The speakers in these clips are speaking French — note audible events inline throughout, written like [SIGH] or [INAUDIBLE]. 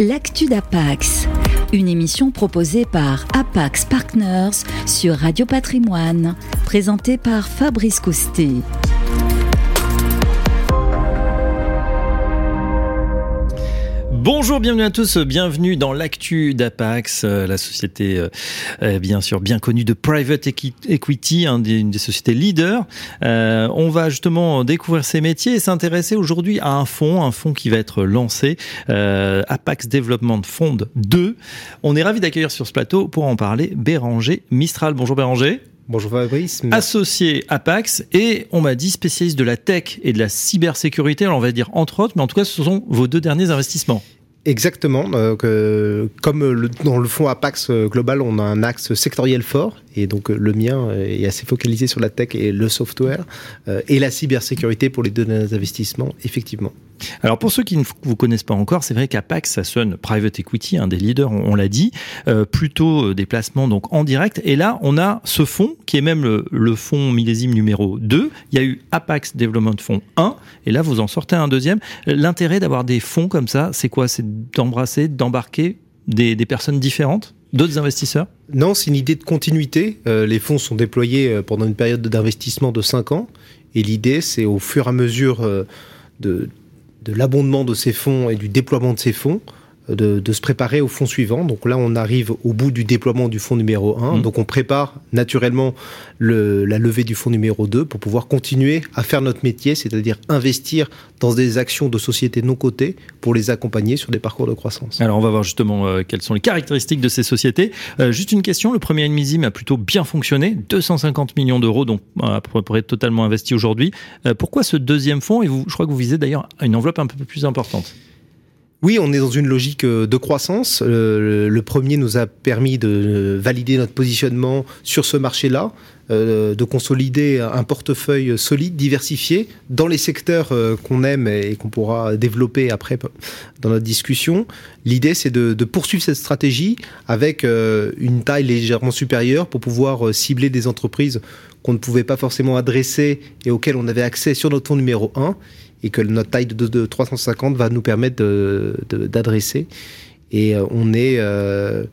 L'actu d'Apax, une émission proposée par Apax Partners sur Radio Patrimoine, présentée par Fabrice Coustet. Bonjour, bienvenue à tous, bienvenue dans l'actu d'Apax, euh, la société euh, euh, bien sûr bien connue de private equity, une des sociétés leaders. on va justement découvrir ces métiers et s'intéresser aujourd'hui à un fonds, un fonds qui va être lancé, Apax Development Fund 2. On est ravi d'accueillir sur ce plateau pour en parler Béranger Mistral. Bonjour Béranger. Bonjour Fabrice. Associé à Pax et on m'a dit spécialiste de la tech et de la cybersécurité. Alors on va dire entre autres, mais en tout cas ce sont vos deux derniers investissements. Exactement. Euh, comme dans le fonds Apax euh, Global, on a un axe sectoriel fort et donc euh, le mien est assez focalisé sur la tech et le software et la cybersécurité pour les deux derniers investissements, effectivement. Alors pour ceux qui ne vous connaissent pas encore, c'est vrai qu'Apax, ça sonne private equity, un des leaders, on, l'a dit, euh, plutôt euh, des placements donc en direct. Et là, on a ce fonds qui est même le, fonds millésime numéro 2. Il y a eu Apax Development Fund 1, et là vous en sortez un deuxième. L'intérêt d'avoir des fonds comme ça, c'est quoi? C'est d'embrasser, d'embarquer des, personnes différentes? D'autres investisseurs Non, c'est une idée de continuité. Euh, les fonds sont déployés pendant une période d'investissement de 5 ans. Et l'idée, c'est au fur et à mesure de, de l'abondement de ces fonds et du déploiement de ces fonds, de, se préparer au fonds suivant. Donc là, on arrive au bout du déploiement du fonds numéro 1. Mmh. Donc on prépare naturellement la levée du fonds numéro 2 pour pouvoir continuer à faire notre métier, c'est-à-dire investir dans des actions de sociétés non cotées pour les accompagner sur des parcours de croissance. Alors on va voir justement euh, quelles sont les caractéristiques de ces sociétés. Euh, juste une question, le premier Enmisime a plutôt bien fonctionné, 250 millions d'euros, donc à peu près totalement investi aujourd'hui. Euh, pourquoi ce deuxième fonds? Et vous, je crois que vous visez d'ailleurs une enveloppe un peu plus importante. Oui, on est dans une logique euh, de croissance. Euh, le premier nous a permis de valider notre positionnement sur ce marché-là, euh, de consolider un portefeuille solide, diversifié, dans les secteurs qu'on aime et qu'on pourra développer après dans notre discussion. L'idée, c'est de, poursuivre cette stratégie avec une taille légèrement supérieure pour pouvoir cibler des entreprises qu'on ne pouvait pas forcément adresser et auxquelles on avait accès sur notre fonds numéro 1 et que notre taille de, 350 va nous permettre d'adresser. Et euh, on est, euh,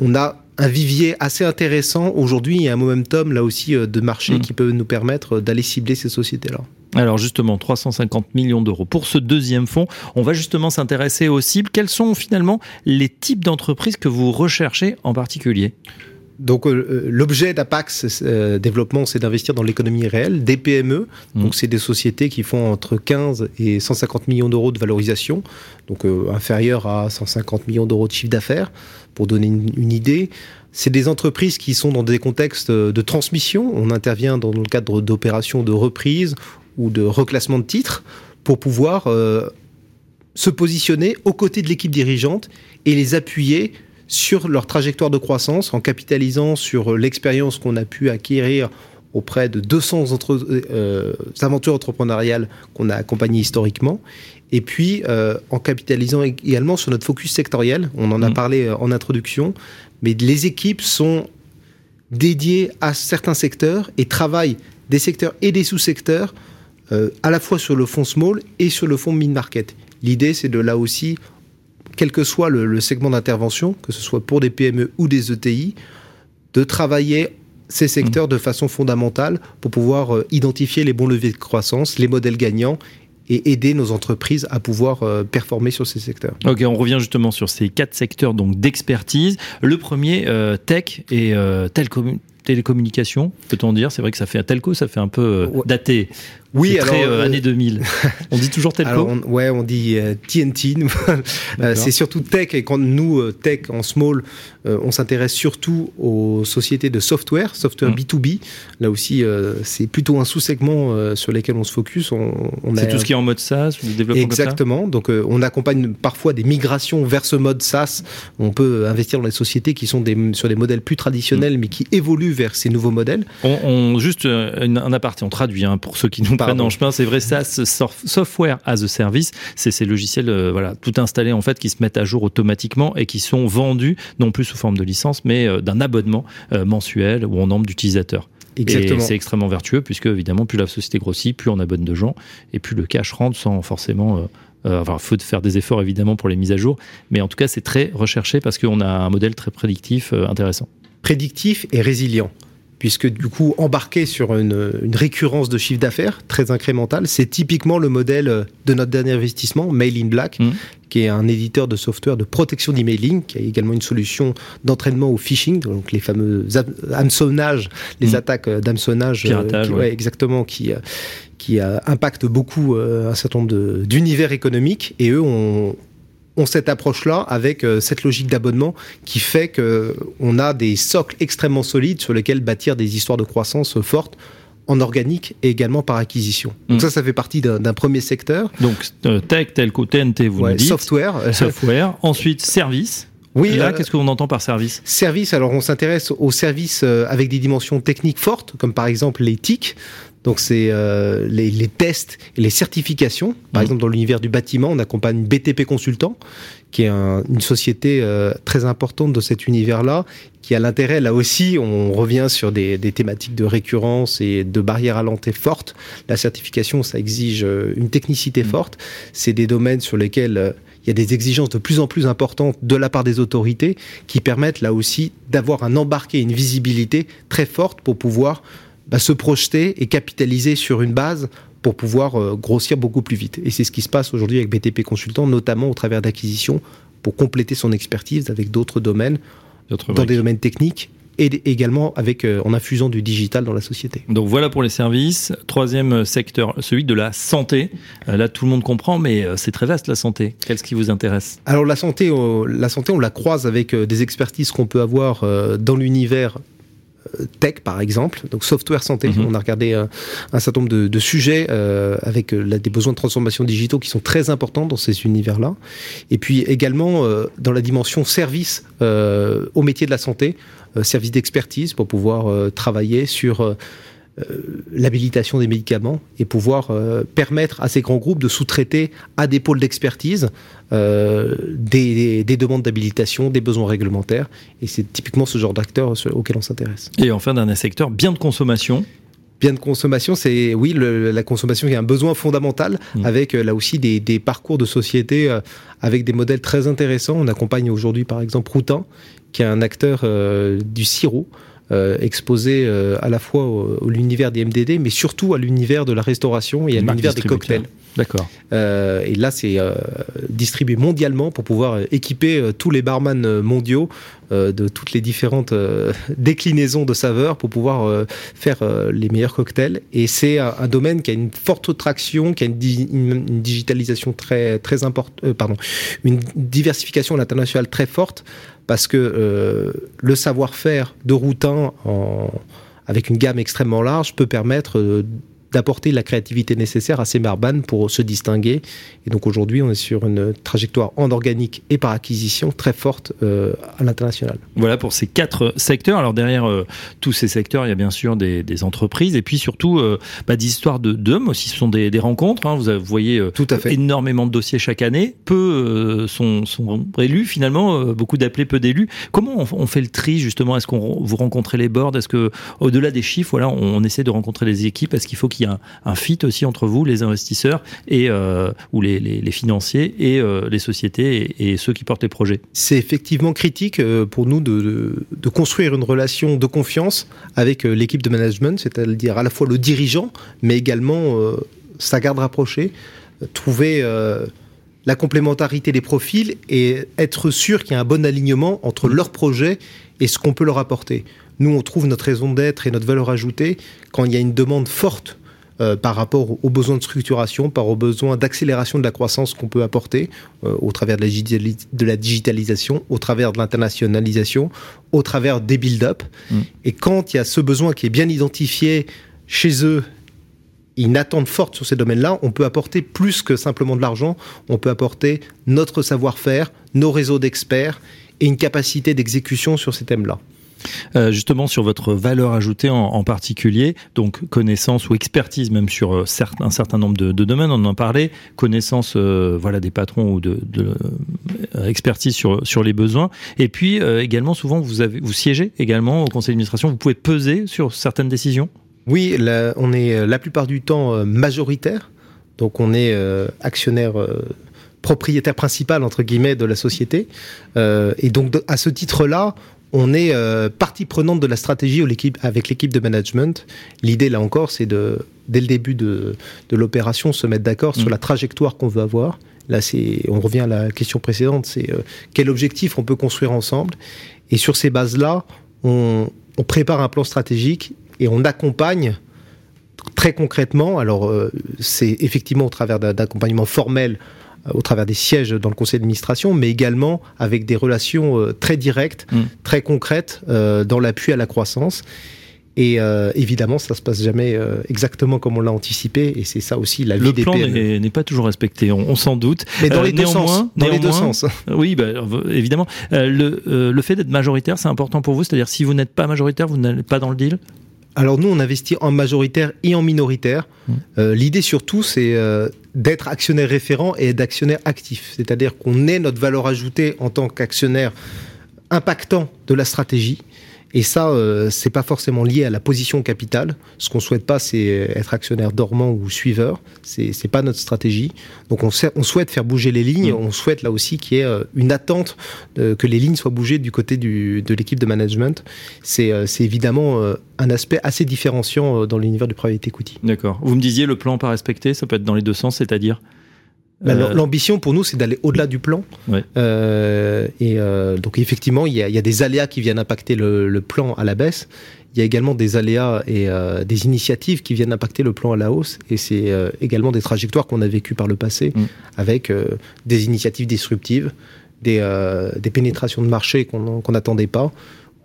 on a un vivier assez intéressant aujourd'hui et un momentum là aussi euh, de marché mm. qui peut nous permettre d'aller cibler ces sociétés-là. Alors justement, 350 millions d'euros. Pour ce deuxième fonds, on va justement s'intéresser aux cibles. Quels sont finalement les types d'entreprises que vous recherchez en particulier? Donc euh, euh, l'objet d'Apax euh, Développement, c'est d'investir dans l'économie réelle, des PME. Mmh. Donc c'est des sociétés qui font entre 15 et 150 millions d'euros de valorisation, donc inférieur à 150 millions d'euros de chiffre d'affaires, pour donner une, idée. C'est des entreprises qui sont dans des contextes de transmission. On intervient dans le cadre d'opérations de reprise ou de reclassement de titres pour pouvoir se positionner aux côtés de l'équipe dirigeante et les appuyer sur leur trajectoire de croissance en capitalisant sur l'expérience qu'on a pu acquérir auprès de 200 entre, euh, aventures entrepreneuriales qu'on a accompagnées historiquement, et puis euh, en capitalisant également sur notre focus sectoriel. On en a mmh. parlé euh, en introduction, mais les équipes sont dédiées à certains secteurs et travaillent des secteurs et des sous-secteurs à la fois sur le fonds small et sur le fonds mid-market. L'idée, c'est de là aussi quel que soit le, segment d'intervention, que ce soit pour des PME ou des ETI, de travailler ces secteurs de façon fondamentale pour pouvoir euh, identifier les bons leviers de croissance, les modèles gagnants et aider nos entreprises à pouvoir euh, performer sur ces secteurs. Ok, on revient justement sur ces quatre secteurs donc d'expertise. Le premier, euh, tech et télécommunications, peut-on dire? C'est vrai que ça fait un telco, ça fait un peu daté. Oui, alors, très euh, année 2000. [LAUGHS] on dit toujours telco alors Ouais, on dit TNT. Euh, [LAUGHS] euh, c'est surtout tech. Et quand nous, tech en small, on s'intéresse surtout aux sociétés de software, software B2B. Mm. Là aussi, c'est plutôt un sous-segment sur lequel on se focus. On, c'est tout ce qui est en mode SaaS ou développement Exactement. Donc, on accompagne parfois des migrations vers ce mode SaaS. On peut investir dans les sociétés qui sont des, sur des modèles plus traditionnels, mm. mais qui évoluent vers ces nouveaux modèles. On, juste un aparté, on traduit hein, pour ceux qui n'ont pas non, je pense c'est vrai SaaS, software as a service, c'est ces logiciels euh, voilà tout installés en fait qui se mettent à jour automatiquement et qui sont vendus non plus sous forme de licence mais euh, d'un abonnement euh, mensuel ou en nombre d'utilisateurs. Exactement. Et c'est extrêmement vertueux puisque évidemment plus la société grossit, plus on abonne de gens et plus le cash rentre sans forcément enfin, il faut faire des efforts évidemment pour les mises à jour, mais en tout cas, c'est très recherché parce qu'on a un modèle très prédictif intéressant. Prédictif et résilient puisque du coup, embarquer sur une, récurrence de chiffre d'affaires très incrémentale, c'est typiquement le modèle de notre dernier investissement, Mail in Black, mmh. qui est un éditeur de software de protection d'emailing, qui a également une solution d'entraînement au phishing, donc les fameux hameçonnages, les mmh. attaques d'hameçonnage, euh, exactement, qui euh, qui impactent beaucoup euh, un certain nombre d'univers économiques, et eux ont ont cette approche-là avec euh, cette logique d'abonnement qui fait qu'on a des socles extrêmement solides sur lesquels bâtir des histoires de croissance fortes en organique et également par acquisition. Donc mm. ça, ça fait partie d'un premier secteur. Donc euh, tech, telco, TNT, vous nous dites. Software. [LAUGHS] Software. Ensuite, service. Oui, là, euh, qu'est-ce qu'on entend par service? Service, alors on s'intéresse aux services avec des dimensions techniques fortes, comme par exemple les TIC. Donc c'est euh, les, tests et les certifications. Par mmh. exemple, dans l'univers du bâtiment, on accompagne BTP Consultant, qui est une société euh, très importante de cet univers-là, qui a l'intérêt, là aussi, on revient sur des, thématiques de récurrence et de barrières à l'entrée fortes. La certification, ça exige euh, une technicité mmh. forte. C'est des domaines sur lesquels il y a des exigences de plus en plus importantes de la part des autorités qui permettent là aussi d'avoir un embarqué, une visibilité très forte pour pouvoir bah, se projeter et capitaliser sur une base pour pouvoir euh, grossir beaucoup plus vite. Et c'est ce qui se passe aujourd'hui avec BTP Consultant, notamment au travers d'acquisitions pour compléter son expertise avec d'autres domaines, dans des domaines techniques et également avec, euh, en infusant du digital dans la société. Donc voilà pour les services. Troisième secteur, celui de la santé. Euh, là, tout le monde comprend, mais c'est très vaste la santé. Qu'est-ce qui vous intéresse? Alors la santé, la santé, on la croise avec des expertises qu'on peut avoir dans l'univers tech par exemple, donc software santé. Mhm. On a regardé euh, un, certain nombre de, sujets euh, avec euh, des besoins de transformation digitaux qui sont très importants dans ces univers-là. Et puis également dans la dimension service au métier de la santé, service d'expertise pour pouvoir travailler sur euh, l'habilitation des médicaments et pouvoir euh, permettre à ces grands groupes de sous-traiter à des pôles d'expertise euh, des, demandes d'habilitation, des besoins réglementaires. Et c'est typiquement ce genre d'acteurs auquel on s'intéresse. Et enfin, d'un secteur, bien de consommation bien de consommation, c'est oui la consommation qui est un besoin fondamental mmh. avec là aussi des, parcours de société avec des modèles très intéressants. On accompagne aujourd'hui par exemple Routin, qui est un acteur du sirop. Euh, exposé euh, à la fois au, l'univers des MDD, mais surtout à l'univers de la restauration et à l'univers des cocktails. D'accord. Euh, et là, c'est distribué mondialement pour pouvoir équiper tous les barman mondiaux de toutes les différentes [LAUGHS] déclinaisons de saveurs pour pouvoir faire les meilleurs cocktails. Et c'est un, domaine qui a une forte traction, qui a une, une digitalisation très très importante, pardon, une diversification à l'international très forte parce que euh, le savoir-faire de Routin, avec une gamme extrêmement large, peut permettre euh, d'apporter la créativité nécessaire à ces marbanes pour se distinguer. Et donc aujourd'hui, on est sur une trajectoire en organique et par acquisition très forte euh, à l'international. Voilà pour ces quatre secteurs. Alors derrière euh, tous ces secteurs, il y a bien sûr des, entreprises et puis surtout euh, bah, des histoires de d'hommes aussi. Ce sont des, rencontres. Hein. Vous, voyez Tout à fait. énormément de dossiers chaque année. Peu sont, sont, élus finalement, beaucoup d'appelés, peu d'élus. Comment on, fait le tri justement? Est-ce qu'on vous rencontrez les boards? Est-ce que au-delà des chiffres, voilà, on, essaie de rencontrer les équipes? Est-ce qu'il faut qu'il y ait un, fit aussi entre vous, les investisseurs et ou les financiers et euh, les sociétés et, ceux qui portent les projets. C'est effectivement critique euh, pour nous de, construire une relation de confiance avec euh, l'équipe de management, c'est-à-dire à la fois le dirigeant, mais également sa garde rapprochée, trouver la complémentarité des profils et être sûr qu'il y a un bon alignement entre leurs projets et ce qu'on peut leur apporter. Nous, on trouve notre raison d'être et notre valeur ajoutée quand il y a une demande forte euh, par rapport aux besoins de structuration, par aux besoins d'accélération de la croissance qu'on peut apporter euh, au travers de la, digitalisation, au travers de l'internationalisation, au travers des build-up. Mm. Et quand il y a ce besoin qui est bien identifié chez eux une attente forte sur ces domaines-là, on peut apporter plus que simplement de l'argent, on peut apporter notre savoir-faire, nos réseaux d'experts et une capacité d'exécution sur ces thèmes-là. Euh, justement sur votre valeur ajoutée en, particulier, donc connaissance ou expertise même sur euh, un certain nombre de, domaines, on en parlait, connaissance euh, voilà des patrons ou de, expertise sur sur les besoins, et puis également souvent vous vous siégez également au conseil d'administration, vous pouvez peser sur certaines décisions? Oui, on est la plupart du temps majoritaire, donc on est actionnaire propriétaire principal entre guillemets de la société. et donc à ce titre-là, on est partie prenante de la stratégie avec l'équipe de management. L'idée là encore, c'est de dès le début de, l'opération se mettre d'accord sur mm. la trajectoire qu'on veut avoir. Là, c'est, on revient à la question précédente, c'est quel objectif on peut construire ensemble. Et sur ces bases-là, on, on prépare un plan stratégique et on accompagne très concrètement. Alors, euh, c'est effectivement au travers d'un accompagnement formel, euh, au travers des sièges dans le conseil d'administration, mais également avec des relations euh, très directes, mm. très concrètes dans l'appui à la croissance. Et euh, évidemment, ça se passe jamais euh, exactement comme on l'a anticipé, et c'est ça aussi la vie des. Le plan n'est pas toujours respecté, on, s'en doute. Mais dans les deux sens. Dans les deux sens. Oui, bah, évidemment. le, le fait d'être majoritaire, c'est important pour vous. C'est-à-dire, si vous n'êtes pas majoritaire, vous n'êtes pas dans le deal? Alors nous, on investit en majoritaire et en minoritaire. Mmh. Euh, L'idée surtout, c'est euh, d'être actionnaire référent et d'actionnaire actif. C'est-à-dire qu'on ait notre valeur ajoutée en tant qu'actionnaire impactant de la stratégie et ça, euh, c'est pas forcément lié à la position capitale. Ce qu'on souhaite pas, c'est être actionnaire dormant ou suiveur. C'est c'est pas notre stratégie. Donc on, on souhaite faire bouger les lignes. Mm. On souhaite là aussi qu'il y ait euh, une attente que les lignes soient bougées du côté du, de l'équipe de management. C'est euh, évidemment euh, un aspect assez différenciant dans l'univers du private equity. D'accord. Vous me disiez le plan pas respecté, ça peut être dans les deux sens, c'est-à-dire? Euh, l'ambition pour nous, c'est d'aller au-delà du plan. Euh, et euh, donc effectivement, il y, a, des aléas qui viennent impacter le, plan à la baisse. Il y a également des aléas et des initiatives qui viennent impacter le plan à la hausse. Et c'est également des trajectoires qu'on a vécues par le passé, mm. avec des initiatives disruptives, des, pénétrations de marché qu'on n'attendait pas,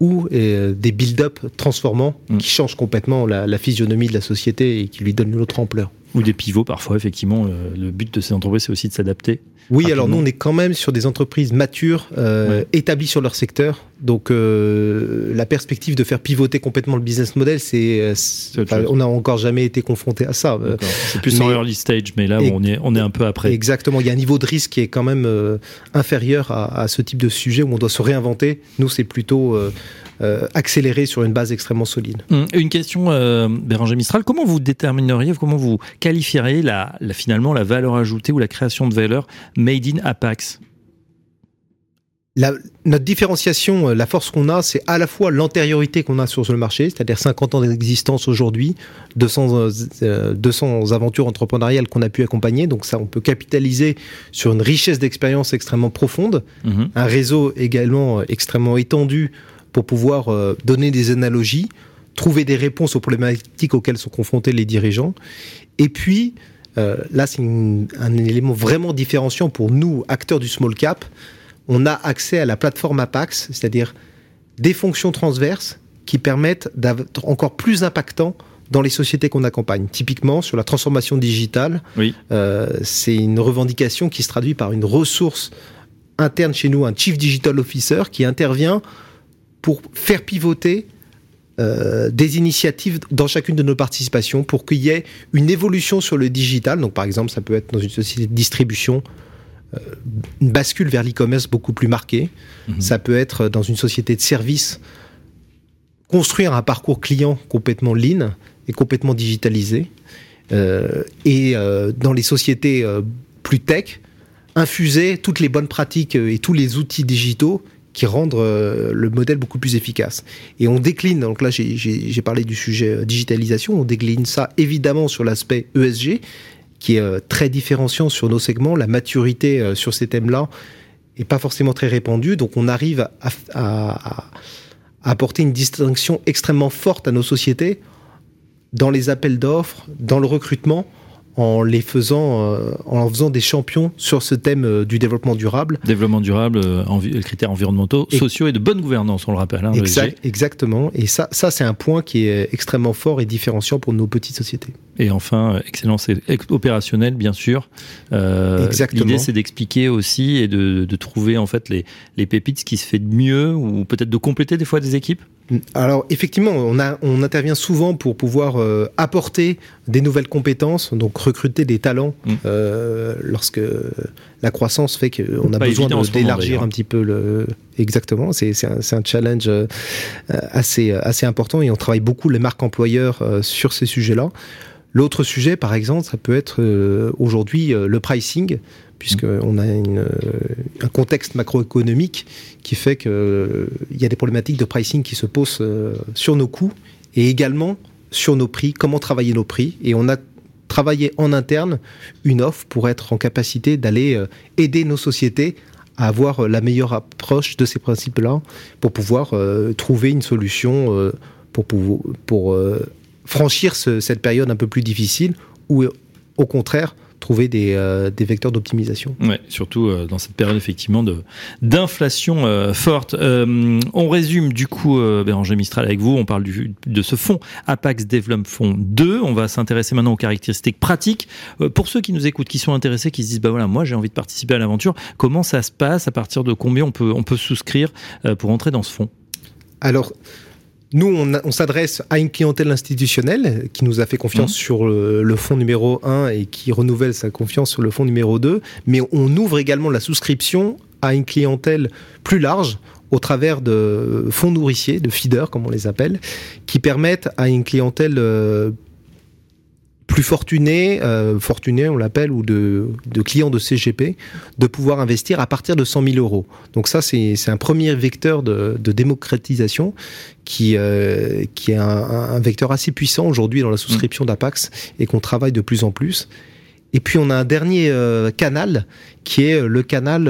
ou des build-up transformants mm. qui changent complètement la, la, physionomie de la société et qui lui donnent une autre ampleur. Ou des pivots parfois, effectivement. Euh, le but de ces entreprises, c'est aussi de s'adapter. Oui, alors nous, on est quand même sur des entreprises matures, euh, établies sur leur secteur. Donc, euh, la perspective de faire pivoter complètement le business model, c'est, on n'a encore jamais été confronté à ça. C'est plus en early stage, mais là, on est, on est un peu après. Exactement. Il y a un niveau de risque qui est quand même inférieur à, à, ce type de sujet où on doit se réinventer. Nous, c'est plutôt euh, accélérer sur une base extrêmement solide. Hum, une question, euh, Béranger Mistral, comment vous détermineriez, comment vous qualifieriez la, finalement la valeur ajoutée ou la création de valeur made in Apax? Notre différenciation, euh, la force qu'on a, c'est à la fois l'antériorité qu'on a sur le marché, c'est-à-dire 50 ans d'existence aujourd'hui, 200, 200 aventures entrepreneuriales qu'on a pu accompagner. Donc ça, on peut capitaliser sur une richesse d'expérience extrêmement profonde, mhm. un réseau également extrêmement étendu pour pouvoir euh, donner des analogies, trouver des réponses aux problématiques auxquelles sont confrontés les dirigeants. Et puis, euh, là, c'est un élément vraiment différenciant pour nous, acteurs du small cap. On a accès à la plateforme Apax, c'est-à-dire des fonctions transverses qui permettent d'être encore plus impactants dans les sociétés qu'on accompagne. Typiquement, sur la transformation digitale, oui. euh, c'est une revendication qui se traduit par une ressource interne chez nous, un Chief Digital Officer qui intervient pour faire pivoter euh, des initiatives dans chacune de nos participations pour qu'il y ait une évolution sur le digital. Donc, par exemple, ça peut être dans une société de distribution, euh, une bascule vers l'e-commerce beaucoup plus marquée. Mhm. Ça peut être dans une société de service, construire un parcours client complètement lean et complètement digitalisé. Euh, et dans les sociétés plus tech, infuser toutes les bonnes pratiques et tous les outils digitaux qui rendent euh, le modèle beaucoup plus efficace. Et on décline, donc là j'ai parlé du sujet euh, digitalisation, on décline ça évidemment sur l'aspect ESG, qui est euh, très différenciant sur nos segments, la maturité sur ces thèmes-là est pas forcément très répandue, donc on arrive à, à, apporter une distinction extrêmement forte à nos sociétés dans les appels d'offres, dans le recrutement, en les faisant, euh, en faisant des champions sur ce thème euh, du développement durable. Développement durable, euh, critères environnementaux, sociaux et de bonne gouvernance, on le rappelle. Hein, exactement. Et ça, ça c'est un point qui est extrêmement fort et différenciant pour nos petites sociétés. Et enfin, excellence opérationnelle, bien sûr. L'idée, c'est d'expliquer aussi et de, de, trouver en fait les, les pépites, ce qui se fait de mieux, ou peut-être de compléter des fois des équipes alors effectivement, on, a, on intervient souvent pour pouvoir euh, apporter des nouvelles compétences, donc recruter des talents mm. euh, lorsque la croissance fait qu'on a besoin d'élargir un petit peu le. Exactement, c'est un, un, challenge euh, assez, assez important et on travaille beaucoup les marques employeurs sur ces sujets-là. L'autre sujet, par exemple, ça peut être aujourd'hui le pricing puisqu'on a une, un contexte macroéconomique qui fait qu'il y a des problématiques de pricing qui se posent sur nos coûts et également sur nos prix, comment travailler nos prix. Et on a travaillé en interne une offre pour être en capacité d'aller aider nos sociétés à avoir la meilleure approche de ces principes-là pour pouvoir trouver une solution pour franchir cette période un peu plus difficile ou au contraire trouver des, euh, des vecteurs d'optimisation. Ouais, surtout euh, dans cette période effectivement de d'inflation euh, forte. on résume du coup, Béranger Mistral avec vous, on parle du, de ce fonds Apax Development Fonds 2. On va s'intéresser maintenant aux caractéristiques pratiques. pour ceux qui nous écoutent, qui sont intéressés, qui se disent bah voilà, moi j'ai envie de participer à l'aventure. Comment ça se passe? À partir de combien on peut on peut souscrire pour entrer dans ce fonds? Alors nous, on, s'adresse à une clientèle institutionnelle qui nous a fait confiance mmh. sur le, fonds numéro 1 et qui renouvelle sa confiance sur le fonds numéro 2, mais on ouvre également la souscription à une clientèle plus large au travers de fonds nourriciers, de feeders comme on les appelle, qui permettent à une clientèle euh, plus fortunés, euh, fortunés on l'appelle, ou de, clients de CGP, de pouvoir investir à partir de 100 000 euros. Donc ça, c'est un premier vecteur de, démocratisation qui, euh, qui est un, vecteur assez puissant aujourd'hui dans la souscription d'Apax et qu'on travaille de plus en plus. Et puis on a un dernier euh, canal qui est le canal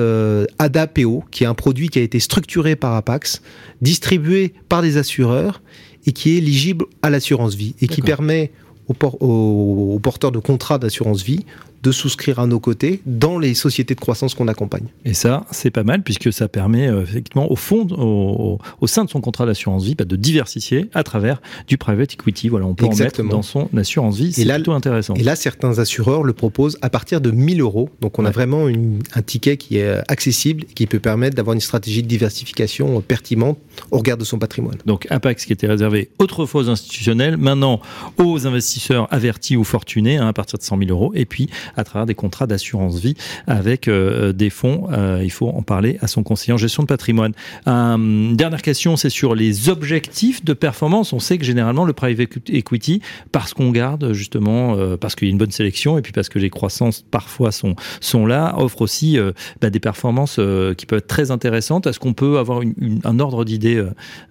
ADA-PO, qui est un produit qui a été structuré par Apax, distribué par des assureurs et qui est éligible à l'assurance vie et qui permet aux, porteurs de contrats d'assurance vie de souscrire à nos côtés dans les sociétés de croissance qu'on accompagne. Et ça, c'est pas mal puisque ça permet euh, effectivement au fond, au, sein de son contrat d'assurance vie, bah, de diversifier à travers du private equity. Voilà, on peut en mettre dans son assurance vie. C'est plutôt intéressant. Et là, certains assureurs le proposent à partir de 1000 euros. Donc, on a vraiment un ticket qui est accessible et qui peut permettre d'avoir une stratégie de diversification pertinente au regard de son patrimoine. Donc, Apax qui était réservé autrefois aux institutionnels, maintenant aux investisseurs avertis ou fortunés hein, à partir de 100 000 euros. Et puis, à travers des contrats d'assurance vie avec euh, des fonds. Euh, il faut en parler à son conseiller en gestion de patrimoine. dernière question, c'est sur les objectifs de performance. On sait que généralement le private equity, parce qu'on garde justement, euh, parce qu'il y a une bonne sélection et puis parce que les croissances parfois sont sont là, offre aussi bah, des performances qui peuvent être très intéressantes. Est-ce qu'on peut avoir un ordre d'idée,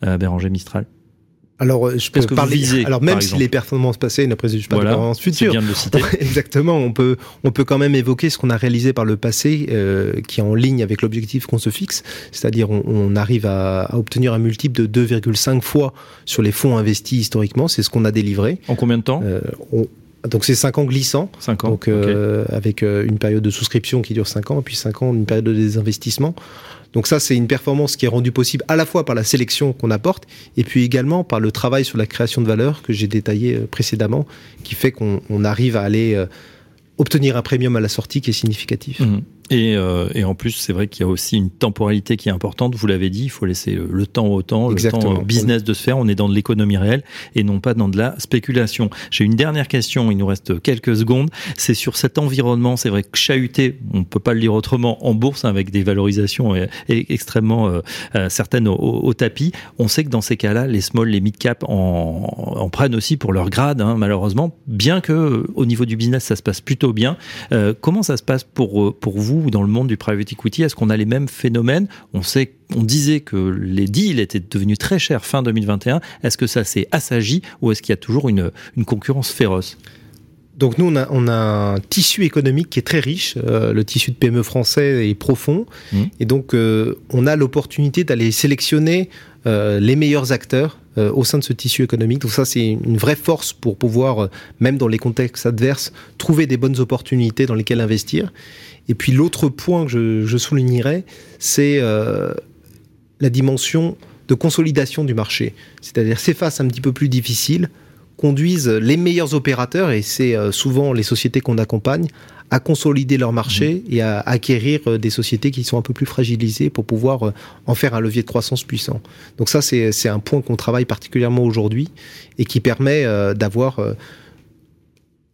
Béranger Mistral? Alors, euh, je peux parler. alors, même si les performances passées ne préjugent pas voilà, de performances futures, bien de le citer. [LAUGHS] exactement, on peut, on peut quand même évoquer ce qu'on a réalisé par le passé, euh, qui est en ligne avec l'objectif qu'on se fixe, c'est-à-dire on, on, arrive à, à, obtenir un multiple de 2,5 fois sur les fonds investis historiquement, c'est ce qu'on a délivré. En combien de temps? Euh, on, donc c'est 5 ans glissants, 5 ans, donc, euh, avec euh, une période de souscription qui dure 5 ans, et puis 5 ans une période de désinvestissement. Donc ça, c'est une performance qui est rendue possible à la fois par la sélection qu'on apporte et puis également par le travail sur la création de valeur que j'ai détaillé euh, précédemment, qui fait qu'on arrive à aller euh, obtenir un premium à la sortie qui est significatif. Mmh. Et, euh, et, en plus, c'est vrai qu'il y a aussi une temporalité qui est importante. Vous l'avez dit, il faut laisser le, temps au temps, le temps au business de se faire. On est dans de l'économie réelle et non pas dans de la spéculation. J'ai une dernière question. Il nous reste quelques secondes. C'est sur cet environnement. C'est vrai que chahuté, on peut pas le lire autrement, en bourse avec des valorisations euh, extrêmement euh, euh, certaines au, tapis. On sait que dans ces cas-là, les small, les mid cap en, en prennent aussi pour leur grade, hein, malheureusement. Bien que au niveau du business, ça se passe plutôt bien. comment ça se passe pour pour vous ou dans le monde du private equity Est-ce qu'on a les mêmes phénomènes? On sait, on disait que les deals étaient devenus très chers fin 2021. Est-ce que ça s'est assagi ou est-ce qu'il y a toujours une, une concurrence féroce? Donc nous, on a, on a, un tissu économique qui est très riche. Euh, le tissu de PME français est profond. Mmh. Et donc, euh, on a l'opportunité d'aller sélectionner euh, les meilleurs acteurs euh, au sein de ce tissu économique. Donc ça, c'est une vraie force pour pouvoir, euh, même dans les contextes adverses, trouver des bonnes opportunités dans lesquelles investir. Et puis l'autre point que je, soulignerais, c'est euh, la dimension de consolidation du marché. C'est-à-dire ces phases un petit peu plus difficiles conduisent les meilleurs opérateurs, et c'est souvent les sociétés qu'on accompagne, à consolider leur marché mmh. et à acquérir euh, des sociétés qui sont un peu plus fragilisées pour pouvoir euh, en faire un levier de croissance puissant. Donc ça, c'est un point qu'on travaille particulièrement aujourd'hui et qui permet euh, d'avoir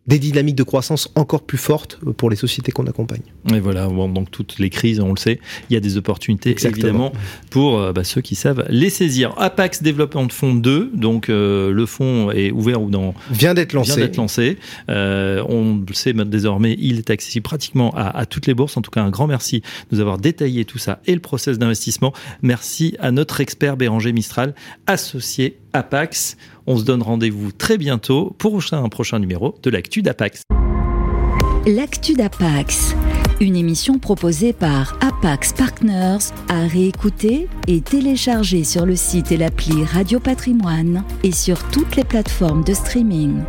des dynamiques de croissance encore plus fortes pour les sociétés qu'on accompagne. Et voilà, bon, donc toutes les crises, on le sait, il y a des opportunités évidemment pour euh, bah, ceux qui savent les saisir. Apax Développement de Fonds 2, donc euh, le fonds est ouvert ou dans vient d'être lancé. Vient d'être lancé. Euh, on le sait désormais, il est accessible pratiquement à, à, toutes les bourses. En tout cas, un grand merci de nous avoir détaillé tout ça et le process d'investissement. Merci à notre expert Béranger Mistral, associé Apax. On se donne rendez-vous très bientôt pour un prochain numéro de l'actu d'Apax. Une émission proposée par Apax Partners à réécouter et télécharger sur le site et l'appli Radio Patrimoine et sur toutes les plateformes de streaming.